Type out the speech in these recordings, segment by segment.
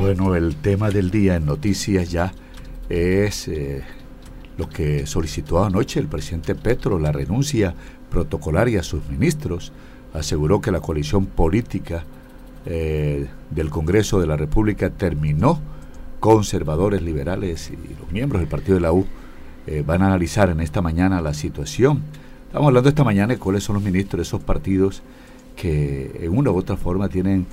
Bueno, el tema del día en noticias ya es eh, lo que solicitó anoche el presidente Petro, la renuncia protocolaria a sus ministros. Aseguró que la coalición política eh, del Congreso de la República terminó. Conservadores, liberales y los miembros del partido de la U eh, van a analizar en esta mañana la situación. Estamos hablando esta mañana de cuáles son los ministros de esos partidos que en una u otra forma tienen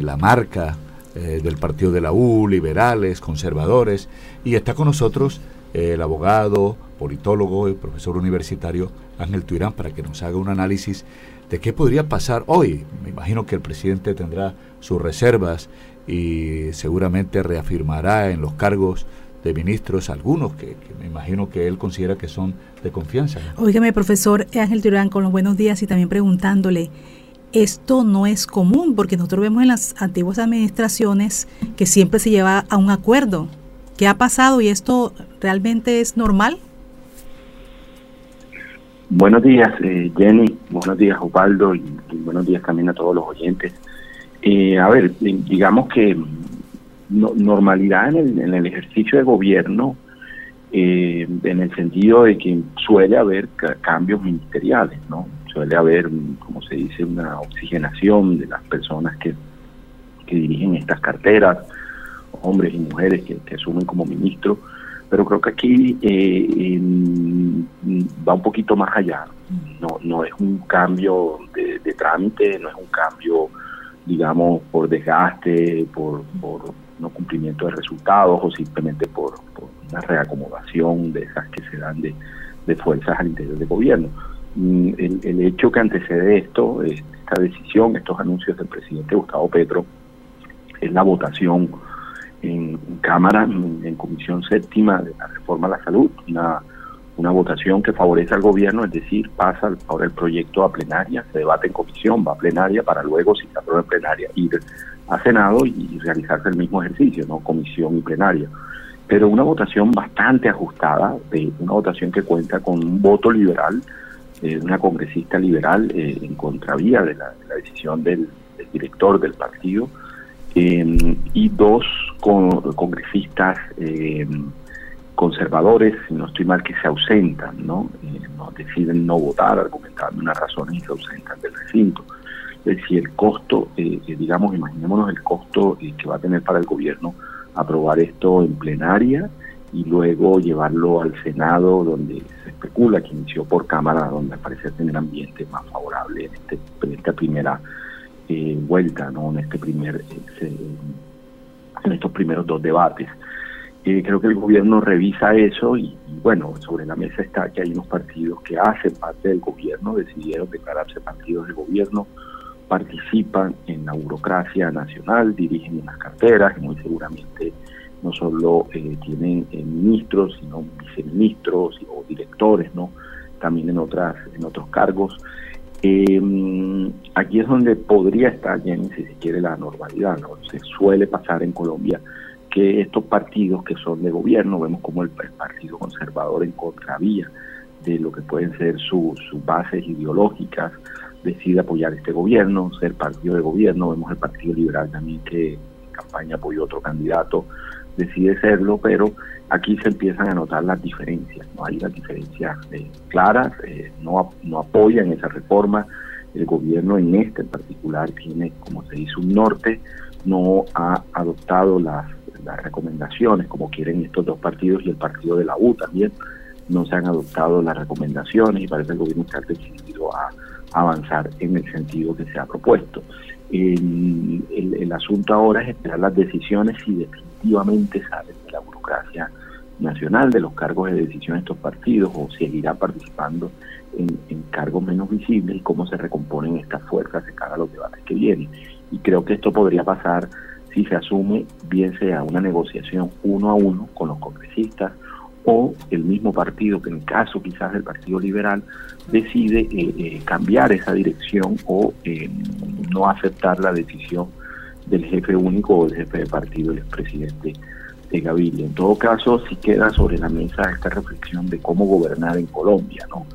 la marca eh, del partido de la U, liberales, conservadores, y está con nosotros eh, el abogado, politólogo y profesor universitario Ángel Tuirán para que nos haga un análisis de qué podría pasar hoy. Me imagino que el presidente tendrá sus reservas y seguramente reafirmará en los cargos de ministros algunos que, me imagino que él considera que son de confianza. Óigame, profesor Ángel Turán, con los buenos días y también preguntándole, esto no es común porque nosotros vemos en las antiguas administraciones que siempre se lleva a un acuerdo. ¿Qué ha pasado y esto realmente es normal? Buenos días, eh, Jenny. Buenos días, Osvaldo. Y, buenos días también a todos los oyentes. Eh, a ver, digamos que normalidad en el, ejercicio de gobierno, eh, en el sentido de que suele haber cambios ministeriales, ¿no? Suele haber, como se dice, una oxigenación de las personas que, dirigen estas carteras, hombres y mujeres que, asumen como ministros, pero creo que aquí eh, va un poquito más allá. No, no es un cambio de, trámite, no es un cambio, digamos, por desgaste, por, no cumplimiento de resultados o simplemente por, una reacomodación de esas que se dan de fuerzas al interior del gobierno Mm, el, hecho que antecede esto, esta decisión, estos anuncios del presidente Gustavo Petro, es la votación en, Cámara, en, Comisión Séptima de la Reforma a la Salud, una, votación que favorece al gobierno, es decir, pasa ahora el proyecto a plenaria, se debate en comisión, va a plenaria para luego, si se aprueba en plenaria, ir a Senado y, realizarse el mismo ejercicio, ¿no? Comisión y plenaria. Pero una votación bastante ajustada, de una votación que cuenta con un voto liberal, eh, una congresista liberal eh, en contravía de la, decisión del, director del partido em, y dos congresistas em, conservadores, no estoy mal, que se ausentan, ¿no? Eh, deciden no votar argumentando unas razones y se ausentan del recinto. Es decir, el costo, digamos, imaginémonos el costo que va a tener para el gobierno aprobar esto en plenaria y luego llevarlo al Senado, donde se especula que inició por Cámara, donde parece tener ambiente más favorable en, este, esta primera eh, vuelta, ¿no? en este primer en estos primeros dos debates. Eh, creo que el gobierno revisa eso y, bueno, sobre la mesa está que hay unos partidos que hacen parte del gobierno, decidieron declararse partidos de gobierno, participan en la burocracia nacional, dirigen unas carteras y muy seguramente no solo eh, tienen eh, ministros, sino viceministros o directores, ¿no? También en otras, en otros cargos. Eh, aquí es donde podría estar, Jenny, si se quiere, la normalidad, ¿no? Se suele pasar en Colombia que estos partidos que son de gobierno, vemos como el, Partido Conservador en contravía de lo que pueden ser sus bases ideológicas, decide apoyar este gobierno, ser partido de gobierno, vemos el Partido Liberal también que en campaña apoyó otro candidato, decide serlo, pero aquí se empiezan a notar las diferencias, no hay las diferencias eh, claras, eh, no, no apoyan esa reforma, el gobierno en este en particular tiene, como se dice, un norte, no ha adoptado las, las recomendaciones como quieren estos dos partidos y el partido de la U también, no se han adoptado las recomendaciones y parece que el gobierno está decidido a avanzar en el sentido que se ha propuesto. El, asunto ahora es esperar las decisiones y definitivamente salen de la burocracia nacional, de los cargos de decisión de estos partidos, o seguirá participando en, cargos menos visibles y cómo se recomponen estas fuerzas de cara a los debates que vienen. Y creo que esto podría pasar si se asume, bien sea una negociación uno a uno con los congresistas o el mismo partido, que en caso quizás del Partido Liberal, decide eh, eh, cambiar esa dirección o eh, no aceptar la decisión del jefe único o del jefe de partido, el expresidente de Gaviria. En todo caso, si queda sobre la mesa esta reflexión de cómo gobernar en Colombia, ¿no?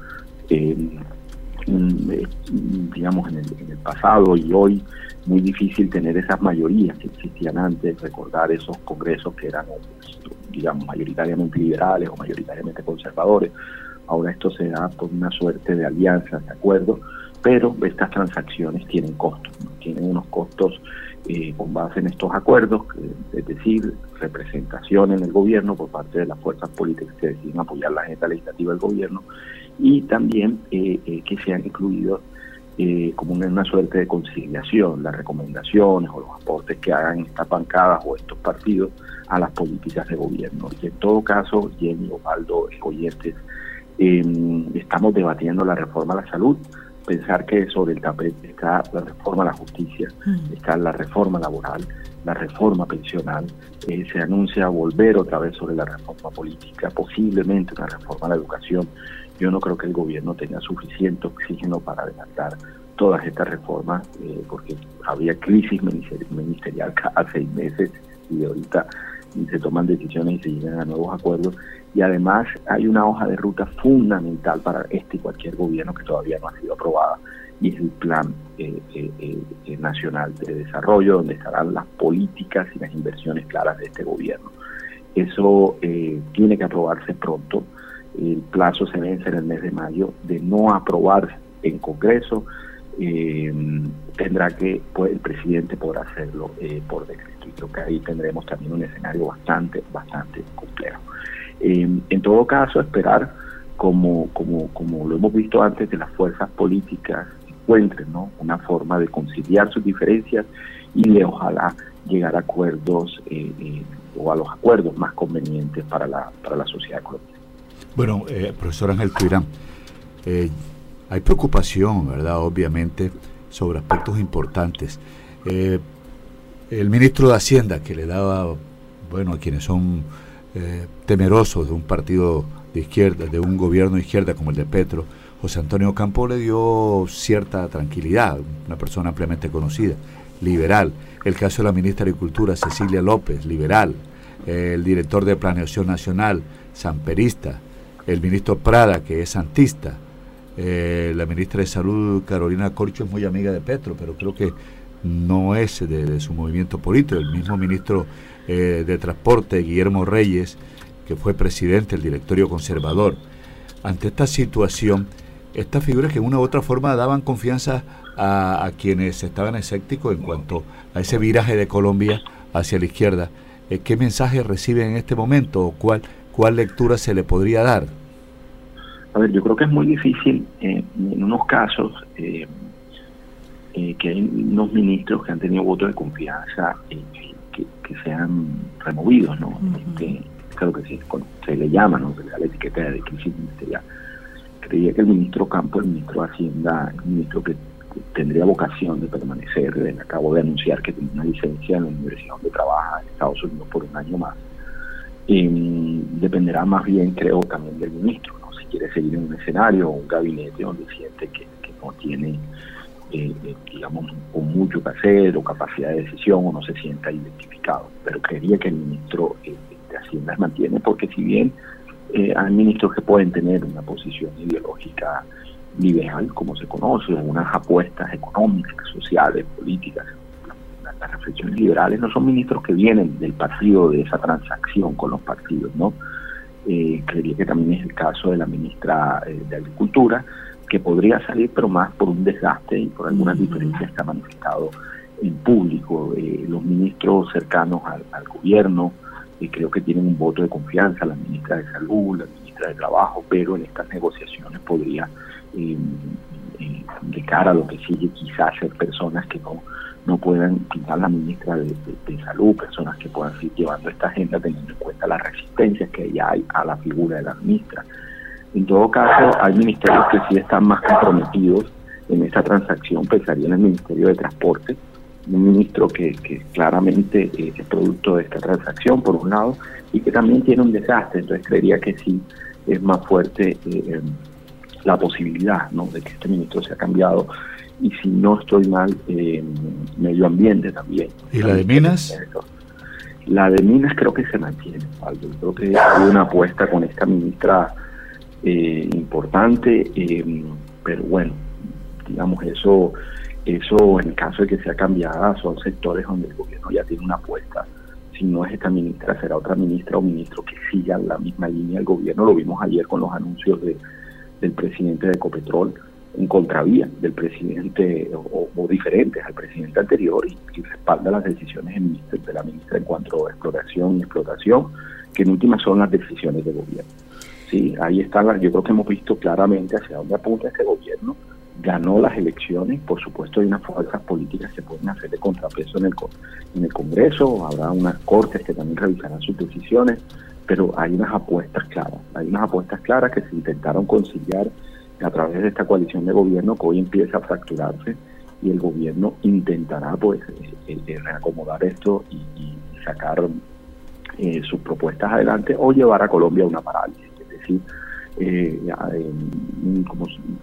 mm, eh, digamos, en el, pasado y hoy muy difícil tener esas mayorías que existían antes, recordar esos congresos que eran, digamos, mayoritariamente liberales o mayoritariamente conservadores. Ahora esto se da por una suerte de alianzas, de acuerdos, pero estas transacciones tienen costos, tienen unos costos eh, con base en estos acuerdos, es decir, representación en el gobierno por parte de las fuerzas políticas que deciden apoyar la agenda legislativa del gobierno y también eh, eh, que sean incluidos como una, suerte de conciliación, las recomendaciones o los aportes que hagan estas bancadas o estos partidos a las políticas de gobierno. Y en todo caso, Jenny, Osvaldo, oyentes, estamos debatiendo la reforma a la salud, pensar que sobre el tapete está la reforma a la justicia, mm. está la reforma laboral, la reforma pensional, eh, se anuncia volver otra vez sobre la reforma política, posiblemente una reforma a la educación. Yo no creo que el gobierno tenga suficiente oxígeno para adelantar todas estas reformas, eh, porque había crisis ministerial cada seis meses y ahorita se toman decisiones y se llegan a nuevos acuerdos y además hay una hoja de ruta fundamental para este y cualquier gobierno que todavía no ha sido aprobada y es el Plan eh, eh, eh, Nacional de Desarrollo, donde estarán las políticas y las inversiones claras de este gobierno. Eso tiene que aprobarse pronto. El plazo se vence en el mes de mayo. De no aprobarse en Congreso, tendrá que, pues, el presidente podrá hacerlo por decreto. Y creo que ahí tendremos también un escenario bastante, bastante complejo. Eh, en todo caso, esperar, como, como, como lo hemos visto antes, que las fuerzas políticas encuentren ¿no? una forma de conciliar sus diferencias y de ojalá llegar a acuerdos eh, eh, o a los acuerdos más convenientes para la, para la sociedad colombiana. Bueno, profesor Ángel Tuirán, hay preocupación, ¿verdad? Obviamente, sobre aspectos importantes. el ministro de Hacienda, que le daba, bueno, a quienes son eh, temerosos de un partido de izquierda, de un gobierno de izquierda como el de Petro, José Antonio Campo le dio cierta tranquilidad, una persona ampliamente conocida, liberal. El caso de la ministra de Agricultura, Cecilia López, liberal. el director de Planeación Nacional, samperista. El ministro Prada, que es santista. Eh, la ministra de Salud, Carolina Corcho, es muy amiga de Petro, pero creo que no es de su movimiento político. El mismo ministro eh, de Transporte, Guillermo Reyes, que fue presidente del directorio conservador. Ante esta situación, estas figuras que de una u otra forma daban confianza a, quienes estaban escépticos en cuanto a ese viraje de Colombia hacia la izquierda, eh, ¿qué mensaje reciben en este momento o cuál, cuál lectura se le podría dar? A ver, yo creo que es muy difícil eh, en unos casos que hay unos ministros que han tenido votos de confianza que sean removidos, ¿no? Este, creo que sí, se le llama, ¿no? Se le da la etiqueta de crisis ministerial. Creía que el ministro Campo, el ministro de Hacienda, el ministro que tendría vocación de permanecer, acabo de anunciar que tiene una licencia en la universidad donde trabaja en Estados Unidos por un año más. dependerá más bien, creo, también del ministro, ¿no? Si quiere seguir en un escenario o un gabinete donde siente que no tiene eh, eh, digamos, con mucho que hacer o capacidad de decisión o no se sienta identificado. Pero creería que el ministro eh, de Hacienda mantiene, porque si bien hay ministros que pueden tener una posición ideológica liberal, como se conoce, unas apuestas económicas, sociales, políticas, las reflexiones liberales no son ministros que vienen del partido de esa transacción con los partidos, ¿no? creería que también es el caso de la ministra de Agricultura, que podría salir, pero más por un desgaste y por algunas diferencias que ha manifestado en público. Eh, los ministros cercanos al, gobierno eh, creo que tienen un voto de confianza, la ministra de Salud, la ministra de Trabajo, pero en estas negociaciones podría, eh, de cara a lo que sigue, quizás ser personas que no no puedan, quizás la ministra de, Salud, personas que puedan seguir llevando esta agenda teniendo en cuenta las resistencias que ya hay a la figura de la ministra. En todo caso, hay ministerios que sí están más comprometidos en esta transacción, pensaría en el Ministerio de Transporte, un ministro que, claramente es producto de esta transacción, por un lado, y que también tiene un desastre, entonces creería que sí es más fuerte eh, la posibilidad ¿no? de que este ministro sea cambiado, y si no estoy mal, eh, medio ambiente también. ¿Y la de Minas? La de Minas creo que se mantiene, Yo creo que hay una apuesta con esta ministra eh, importante, eh, pero bueno, digamos, eso, eso en caso de que sea cambiada, son sectores donde el gobierno ya tiene una apuesta. Si no es esta ministra, será otra ministra o ministro que siga la misma línea del gobierno. Lo vimos ayer con los anuncios de, del presidente de Ecopetrol en contravía del presidente o, diferentes al presidente anterior y, respalda las decisiones de la ministra en cuanto a exploración y explotación, que en última son las decisiones de gobierno. Sí, ahí están, yo creo que hemos visto claramente hacia dónde apunta este gobierno. Ganó las elecciones, por supuesto hay unas fuerzas políticas que pueden hacer de contrapeso en el, en el Congreso, habrá unas cortes que también revisarán sus decisiones, pero hay unas apuestas claras, hay uunas apuestas claras que se intentaron conciliar a través de esta coalición de gobierno que hoy empieza a fracturarse y el gobierno intentará pues eh, eh, reacomodar esto y, sacar eh, sus propuestas adelante o llevar a Colombia a una parálisis, es decir,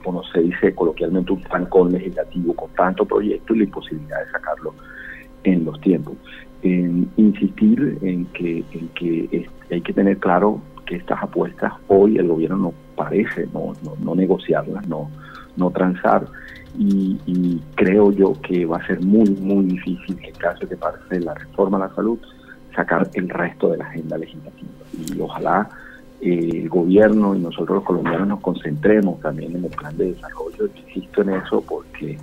como, se dice coloquialmente, un trancón legislativo con tanto proyecto y la imposibilidad de sacarlo en los tiempos. insistir en que, en que hay que tener claro que estas apuestas hoy el gobierno no parece no, no, negociarlas, no, no transar. Y, creo yo que va a ser muy, muy difícil en caso de que pase la reforma a la salud, sacar el resto de la agenda legislativa. Y ojalá eh, el gobierno y nosotros los colombianos nos concentremos también en el plan de desarrollo. Insisto en eso porque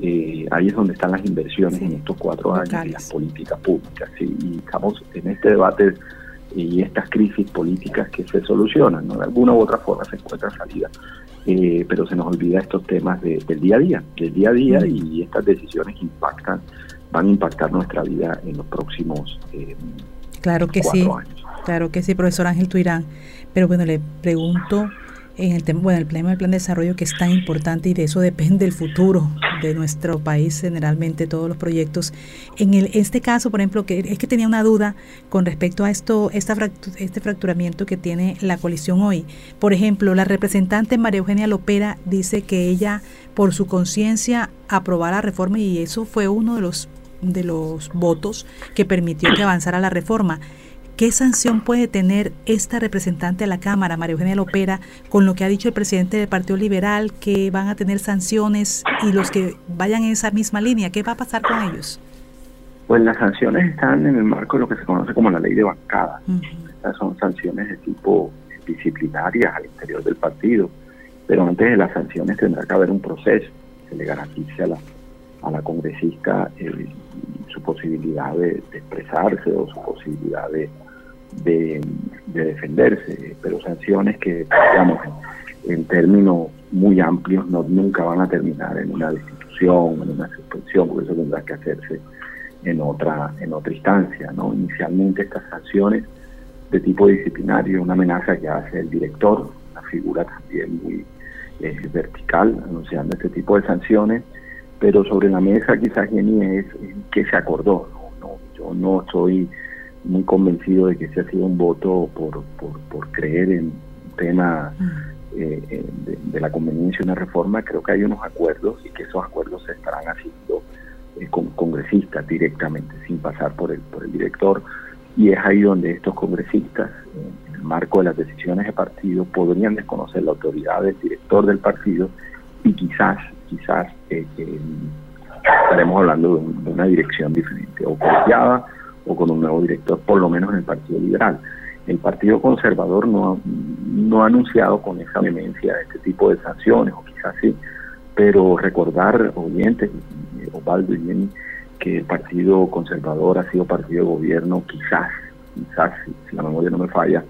eh, ahí es donde están las inversiones en estos cuatro años y las políticas públicas. Y estamos en este debate y estas crisis políticas que se solucionan, ¿no? De alguna u otra forma se encuentra salida. Eh, pero se nos olvida estos temas del día a día, del día a día mm. y estas decisiones impactan, van a impactar nuestra vida en los próximos eh, claro que sí, Claro que sí, profesor Ángel Tuirán. Pero bueno, le pregunto en el tema, bueno, el plan, del plan de desarrollo que es tan importante y de eso depende el futuro de nuestro país, generalmente todos los proyectos. En el, este caso, por ejemplo, que es que tenía una duda con respecto a esto, esta este fracturamiento que tiene la coalición hoy. Por ejemplo, la representante María Eugenia Lopera dice que ella, por su conciencia, aprobara la reforma y eso fue uno de los de los votos que permitió que avanzara la reforma. ¿Qué sanción puede tener esta representante de la Cámara, María Eugenia Lopera, con lo que ha dicho el presidente del Partido Liberal, que van a tener sanciones y los que vayan en esa misma línea? ¿Qué va a pasar con ellos? Pues las sanciones están en el marco de lo que se conoce como la ley de bancada. Estas son sanciones de tipo disciplinarias al interior del partido, pero antes de las sanciones tendrá que haber un proceso que le garantice a la, a la congresista eh, su posibilidad de expresarse o su posibilidad de, de, defenderse, pero sanciones que, digamos, en, términos muy amplios no nunca van a terminar en una destitución, en una suspensión, porque eso tendrá que hacerse en otra en otra instancia, ¿no? Inicialmente estas sanciones de tipo disciplinario, una amenaza que hace el director, una figura también muy eh, vertical, anunciando este tipo de sanciones, pero sobre la mesa quizás Jenny es, que se acordó, no, no, yo no estoy muy convencido de que ese ha sido un voto por, por, creer en un tema eh, eh, de, la conveniencia de una reforma. Creo que hay unos acuerdos y que esos acuerdos se estarán haciendo eh, con congresistas directamente, sin pasar por el, por el director. Y es ahí donde estos congresistas, en el marco de las decisiones de partido, podrían desconocer la autoridad del director del partido y quizás, quizás estaremos hablando de, una dirección diferente, o confiada o con un nuevo director, por lo menos en el Partido Liberal. El Partido Conservador no, no ha anunciado con esa vehemencia este tipo de sanciones, o quizás sí, pero recordar, oyentes, Osvaldo y Jenny, que el Partido Conservador ha sido partido de gobierno quizás, quizás, si la memoria no me falla,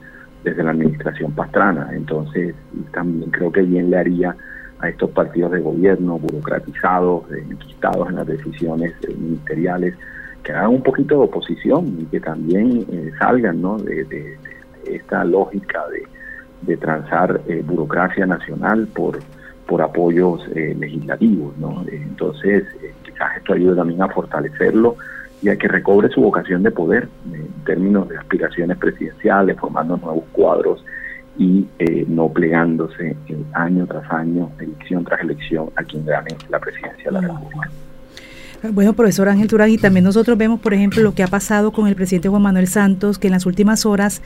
desde la administración pastrana. Entonces, también creo que bien le haría a estos partidos de gobierno burocratizados, enquistados en las decisiones ministeriales, que hagan un poquito de oposición y que también eh, salgan ¿no? de, esta lógica de, de transar eh, burocracia nacional por, por apoyos eh, legislativos. ¿no? Entonces, quizás esto ayude también a fortalecerlo y a que recobre su vocación de poder en términos de aspiraciones presidenciales, formando nuevos cuadros y no plegándose año tras año, elección tras elección, a quien gane la presidencia de la República. Bueno, profesor Ángel Turán, y también nosotros vemos, por ejemplo, lo que ha pasado con el presidente Juan Manuel Santos, que en las últimas horas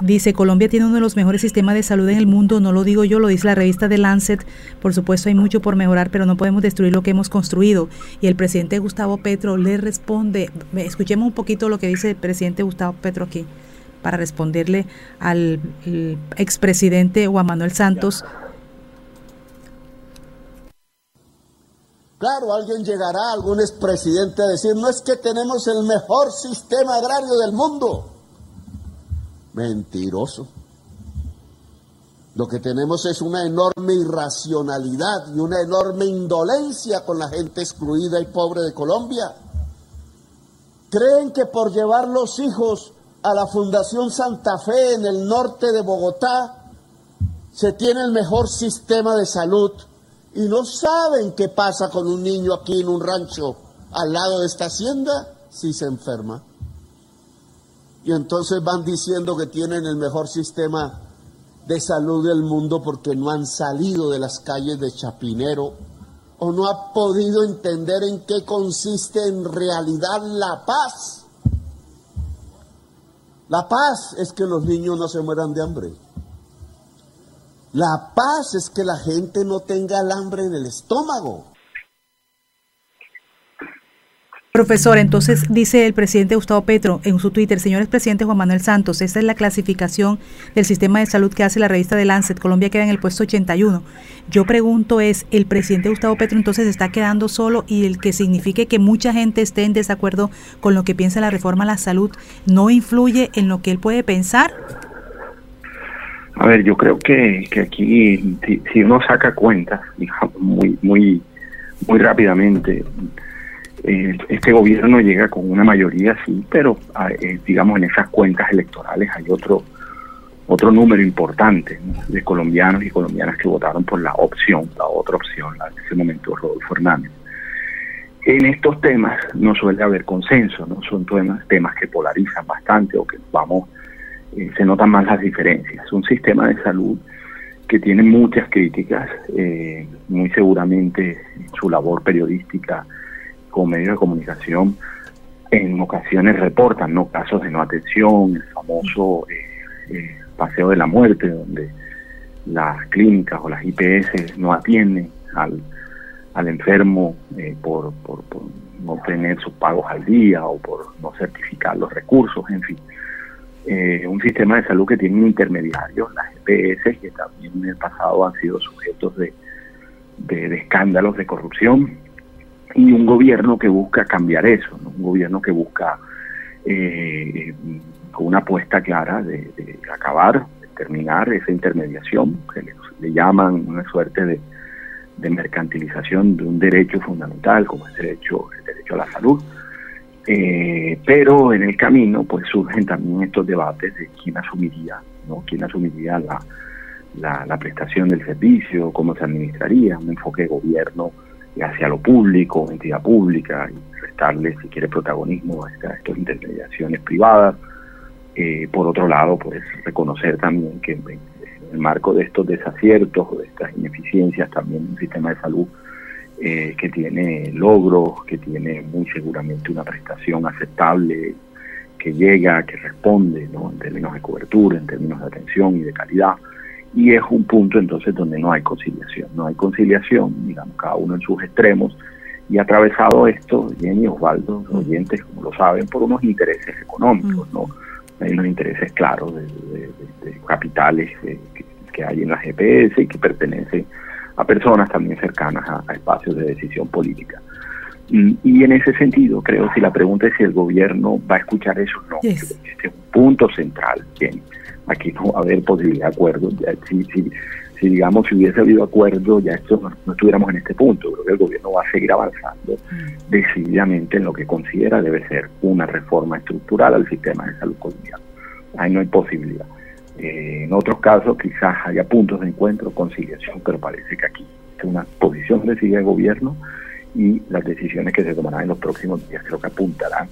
Dice, Colombia tiene uno de los mejores sistemas de salud en el mundo, no lo digo yo, lo dice la revista The Lancet. Por supuesto hay mucho por mejorar, pero no podemos destruir lo que hemos construido. Y el presidente Gustavo Petro le responde, escuchemos un poquito lo que dice el presidente Gustavo Petro aquí, para responderle al expresidente Juan Manuel Santos. Claro, alguien llegará, algún expresidente a decir, no es que tenemos el mejor sistema agrario del mundo. Mentiroso. Lo que tenemos es una enorme irracionalidad y una enorme indolencia con la gente excluida y pobre de Colombia. Creen que por llevar los hijos a la Fundación Santa Fe en el norte de Bogotá se tiene el mejor sistema de salud y no saben qué pasa con un niño aquí en un rancho al lado de esta hacienda si se enferma y entonces van diciendo que tienen el mejor sistema de salud del mundo porque no han salido de las calles de Chapinero o no ha podido entender en qué consiste en realidad la paz. La paz es que los niños no se mueran de hambre. La paz es que la gente no tenga el hambre en el estómago. Profesor, entonces dice el presidente Gustavo Petro en su Twitter, señores presidente Juan Manuel Santos, esta es la clasificación del sistema de salud que hace la revista de Lancet, Colombia queda en el puesto 81. Yo pregunto es, ¿el presidente Gustavo Petro entonces está quedando solo y el que signifique que mucha gente esté en desacuerdo con lo que piensa la reforma a la salud no influye en lo que él puede pensar? A ver, yo creo que, que aquí si, uno saca cuentas muy, muy, muy rápidamente, eh, este gobierno llega con una mayoría, sí, pero ah, eh, digamos en esas cuentas electorales hay otro otro número importante de colombianos y colombianas que votaron por la opción, la otra opción, la, en ese momento Rodolfo Hernández. En estos temas no suele haber consenso, no son temas, temas que polarizan bastante o que vamos, eh, se notan más las diferencias. Un sistema de salud que tiene muchas críticas, muy seguramente su labor periodística como medios de comunicación en ocasiones reportan no casos de no atención, el famoso eh, eh, paseo de la muerte, donde las clínicas o las IPS no atienden al, al enfermo eh, por, por, no tener sus pagos al día o por no certificar los recursos, en fin. Un sistema de salud que tiene un intermediario, las IPS, que también en el pasado han sido sujetos de, de escándalos de corrupción, y un gobierno que busca cambiar eso, un gobierno que busca eh, con una apuesta clara de, acabar, de terminar esa intermediación, que le, llaman una suerte de, mercantilización de un derecho fundamental como el derecho, el derecho a la salud. Eh, pero en el camino pues surgen también estos debates de quién asumiría, ¿no? quién asumiría la, la, prestación del servicio, cómo se administraría, un enfoque de gobierno hacia lo público, entidad pública, y restarle, si quiere, protagonismo a, estas intermediaciones privadas. Eh, por otro lado, pues reconocer también que en el marco de estos desaciertos o de estas ineficiencias, también un sistema de salud eh, que tiene logros, que tiene muy seguramente una prestación aceptable, que llega, que responde ¿no? en términos de cobertura, en términos de atención y de calidad y es un punto entonces donde no hay conciliación, no hay conciliación, digamos, cada uno en sus extremos, y atravesado esto, Jenny Osvaldo, los oyentes, como lo saben, por unos intereses económicos, ¿no? Hay unos intereses claros de, capitales que, hay en la GPS y que pertenecen a personas también cercanas a, espacios de decisión política. Y, en ese sentido, creo, si la pregunta es si el gobierno va a escuchar eso, no. Este es un punto central, Jenny aquí no va a haber posibilidad de acuerdo. si, si, digamos, si hubiese habido acuerdo, ya esto no, estuviéramos en este punto. Creo que el gobierno va a seguir avanzando mm. decididamente en lo que considera debe ser una reforma estructural al sistema de salud colombiano. Ahí no hay posibilidad. Eh, en otros casos quizás haya puntos de encuentro, conciliación, pero parece que aquí es una posición decidida del gobierno y las decisiones que se tomarán en los próximos días creo que apuntarán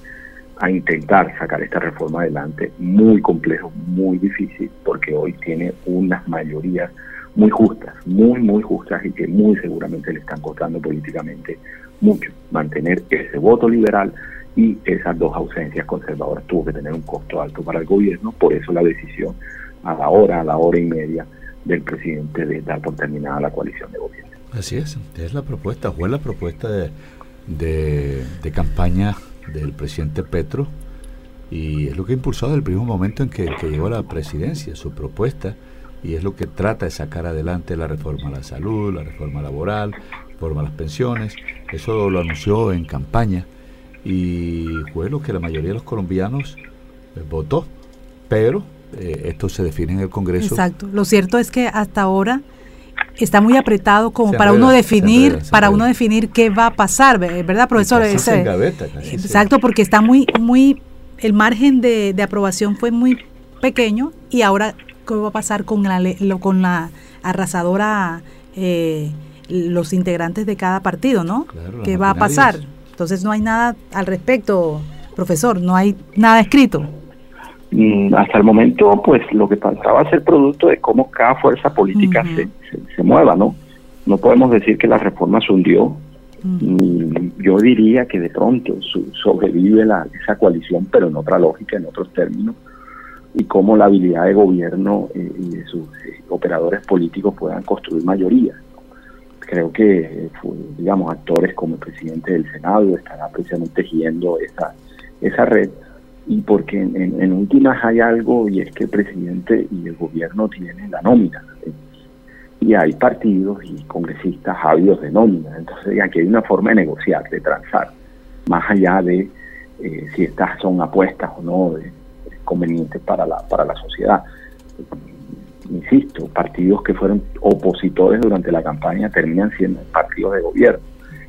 a intentar sacar esta reforma adelante, muy complejo, muy difícil, porque hoy tiene unas mayorías muy justas, muy, muy justas y que muy seguramente le están costando políticamente mucho mantener ese voto liberal y esas dos ausencias conservadoras. Tuvo que tener un costo alto para el gobierno, por eso la decisión a la hora, a la hora y media del presidente de dar por terminada la coalición de gobierno. Así es, es la propuesta, fue la propuesta de, de, campaña del presidente Petro y es lo que ha impulsado desde el primer momento en que, que, llegó a la presidencia, su propuesta, y es lo que trata de sacar adelante la reforma a la salud, la reforma laboral, la reforma a las pensiones, eso lo anunció en campaña y fue lo que la mayoría de los colombianos eh, votó, pero eh, esto se define en el Congreso. Exacto, lo cierto es que hasta ahora está muy apretado como para uno definir para uno definir qué va a pasar verdad profesor exacto porque está muy muy el margen de, aprobación fue muy pequeño y ahora qué va a pasar con la con la arrasadora eh, los integrantes de cada partido no qué va a pasar entonces no hay nada al respecto, profesor, no hay nada escrito. Mm, hasta el momento, pues lo que pasaba a ser producto de cómo cada fuerza política se, se, mueva, ¿no? No podemos decir que la reforma se hundió. Yo diría que de pronto sobrevive la, esa coalición, pero en otra lógica, en otros términos, y cómo la habilidad de gobierno eh, y de sus eh, operadores políticos puedan construir mayoría creo que, digamos, actores como el presidente del Senado estará precisamente tejiendo esa, esa red y porque en, últimas hay algo y es que el presidente y el gobierno tienen la nómina. Y hay partidos y congresistas ávidos de nómina, entonces aquí hay una forma de negociar, de transar, más allá de eh, si estas son apuestas o no convenientes para la, para la sociedad. Insisto, partidos que fueron opositores durante la campaña terminan siendo partidos de gobierno,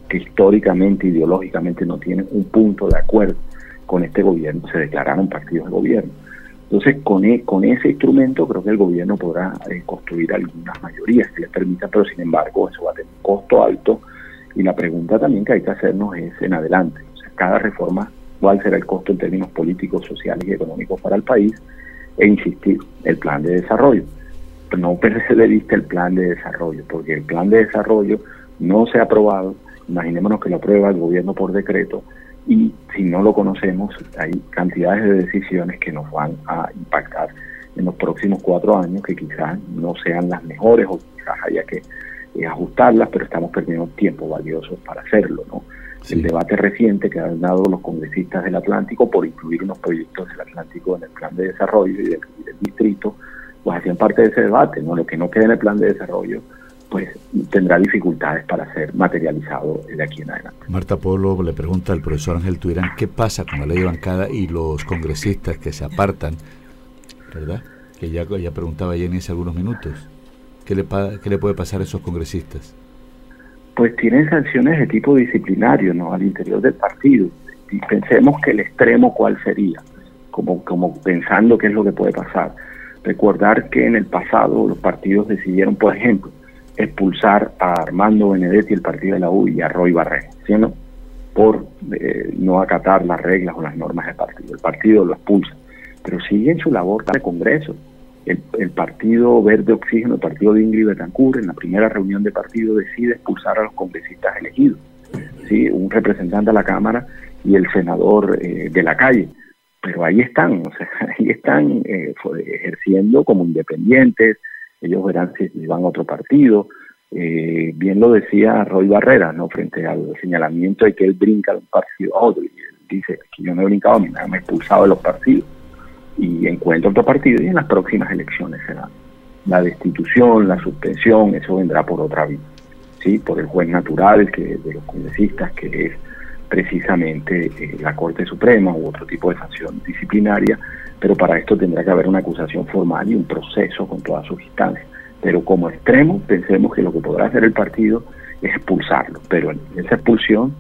que históricamente, ideológicamente no tienen un punto de acuerdo con este gobierno, se declararon partidos de gobierno. Entonces, con, e, con ese instrumento creo que el gobierno podrá eh, construir algunas mayorías que le permitan, pero sin embargo eso va a tener un costo alto. Y la pregunta también que hay que hacernos es en adelante, cada reforma, cuál será el costo en términos políticos, sociales y económicos para el país, e insistir, el plan de desarrollo. No perderse de vista el plan de desarrollo, porque el plan de desarrollo no se ha aprobado, imaginémonos que lo aprueba el gobierno por decreto, y si no lo conocemos, hay cantidades de decisiones que nos van a impactar en los próximos cuatro años, que quizás no sean las mejores o quizás haya que eh, ajustarlas, pero estamos perdiendo tiempo valioso para hacerlo, ¿no? El debate reciente que han dado los congresistas del Atlántico por incluir unos proyectos del Atlántico en el plan de desarrollo y del distrito, pues hacían parte de ese debate, ¿no? Lo que no quede en el plan de desarrollo, pues tendrá dificultades para ser materializado de aquí en adelante. Marta Polo le pregunta al profesor Ángel Tuirán qué pasa con la ley de bancada y los congresistas que se apartan, ¿verdad? Que ya, ya preguntaba Jenny hace algunos minutos. ¿Qué le, ¿Qué le puede pasar a esos congresistas? Pues tienen sanciones de tipo disciplinario, ¿no? Al interior del partido. Y pensemos que el extremo cuál sería, como, como pensando qué es lo que puede pasar Recordar que en el pasado los partidos decidieron, por ejemplo, expulsar a Armando Benedetti, el partido de la U, y a Roy Barré, ¿sí por eh, no acatar las reglas o las normas del partido. El partido lo expulsa, pero sigue en su labor de Congreso. El, Partido Verde Oxígeno, el Partido de Ingrid Betancourt, en la primera reunión de partido decide expulsar a los congresistas elegidos. ¿sí? Un representante de la Cámara y el senador eh, de la calle pero ahí están, o sea, ahí están eh, ejerciendo como independientes, ellos verán si van a otro partido. Eh, bien lo decía Roy Barrera, ¿no? Frente al señalamiento de que él brinca de un partido a otro. Y él dice que yo no he brincado, me han expulsado de los partidos. Y encuentro otro partido y en las próximas elecciones será la destitución, la suspensión, eso vendrá por otra vía, ¿sí? Por el juez natural que de los congresistas, que es precisamente eh, la Corte Suprema u otro tipo de sanción disciplinaria, pero para esto tendrá que haber una acusación formal y un proceso con todas sus instancias. Pero como extremo, pensemos que lo que podrá hacer el partido es expulsarlo, pero esa expulsión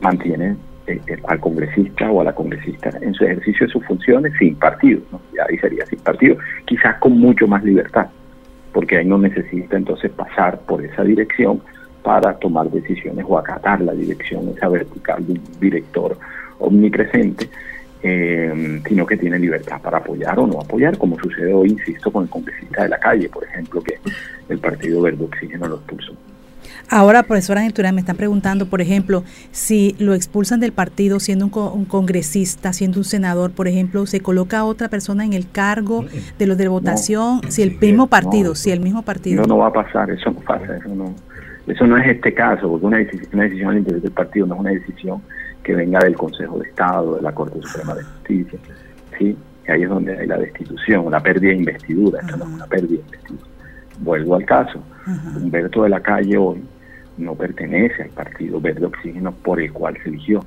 mantiene eh, eh, al congresista o a la congresista en su ejercicio de sus funciones sin partido, ¿no? ya ahí sería sin partido, quizás con mucho más libertad, porque ahí no necesita entonces pasar por esa dirección para tomar decisiones o acatar la dirección, esa vertical de un director omnipresente, eh, sino que tiene libertad para apoyar o no apoyar, como sucede hoy, insisto, con el congresista de la calle, por ejemplo, que el Partido Verde Oxígeno lo expulsó. Ahora, profesora Ángel me están preguntando, por ejemplo, si lo expulsan del partido siendo un, congresista, siendo un senador, por ejemplo, se coloca a otra persona en el cargo de los de votación, si el mismo partido, si el mismo partido. No, no va a pasar, eso no pasa, eso no, eso no es este caso, porque una decisión, una decisión al interior del partido no es una decisión que venga del Consejo de Estado, de la Corte Suprema de Justicia, ¿sí? ahí es donde hay la destitución, la pérdida de investidura, esto no es una pérdida de investidura. Vuelvo al caso, Humberto de la Calle hoy no pertenece al partido Verde Oxígeno por el cual se eligió,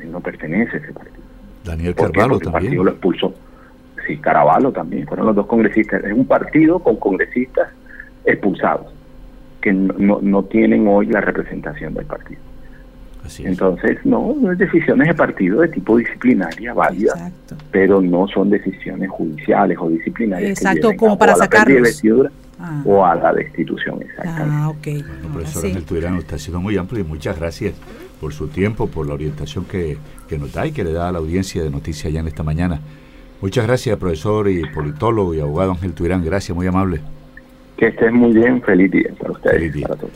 él no pertenece a ese partido. Daniel Carvalho también. El partido lo expulsó. Sí, Caraballo también, fueron los dos congresistas. Es un partido con congresistas expulsados, que no, no tienen hoy la representación del partido. Entonces, no, no es decisiones de partido de tipo disciplinaria válida, pero no son decisiones judiciales o disciplinarias. Exacto, como para sacarlos. Ah. o a la destitución, exactamente. Ah, ok. Bueno, profesor sí. usted ha sido muy amplio y muchas gracias por su tiempo, por la orientación que, que nos da y que le da a la audiencia de Noticias ya en esta mañana. Muchas gracias, profesor y politólogo y abogado Ángel Tuirán. Gracias, muy amable. Que estés muy bien. Feliz día para ustedes. Feliz día. Para todos.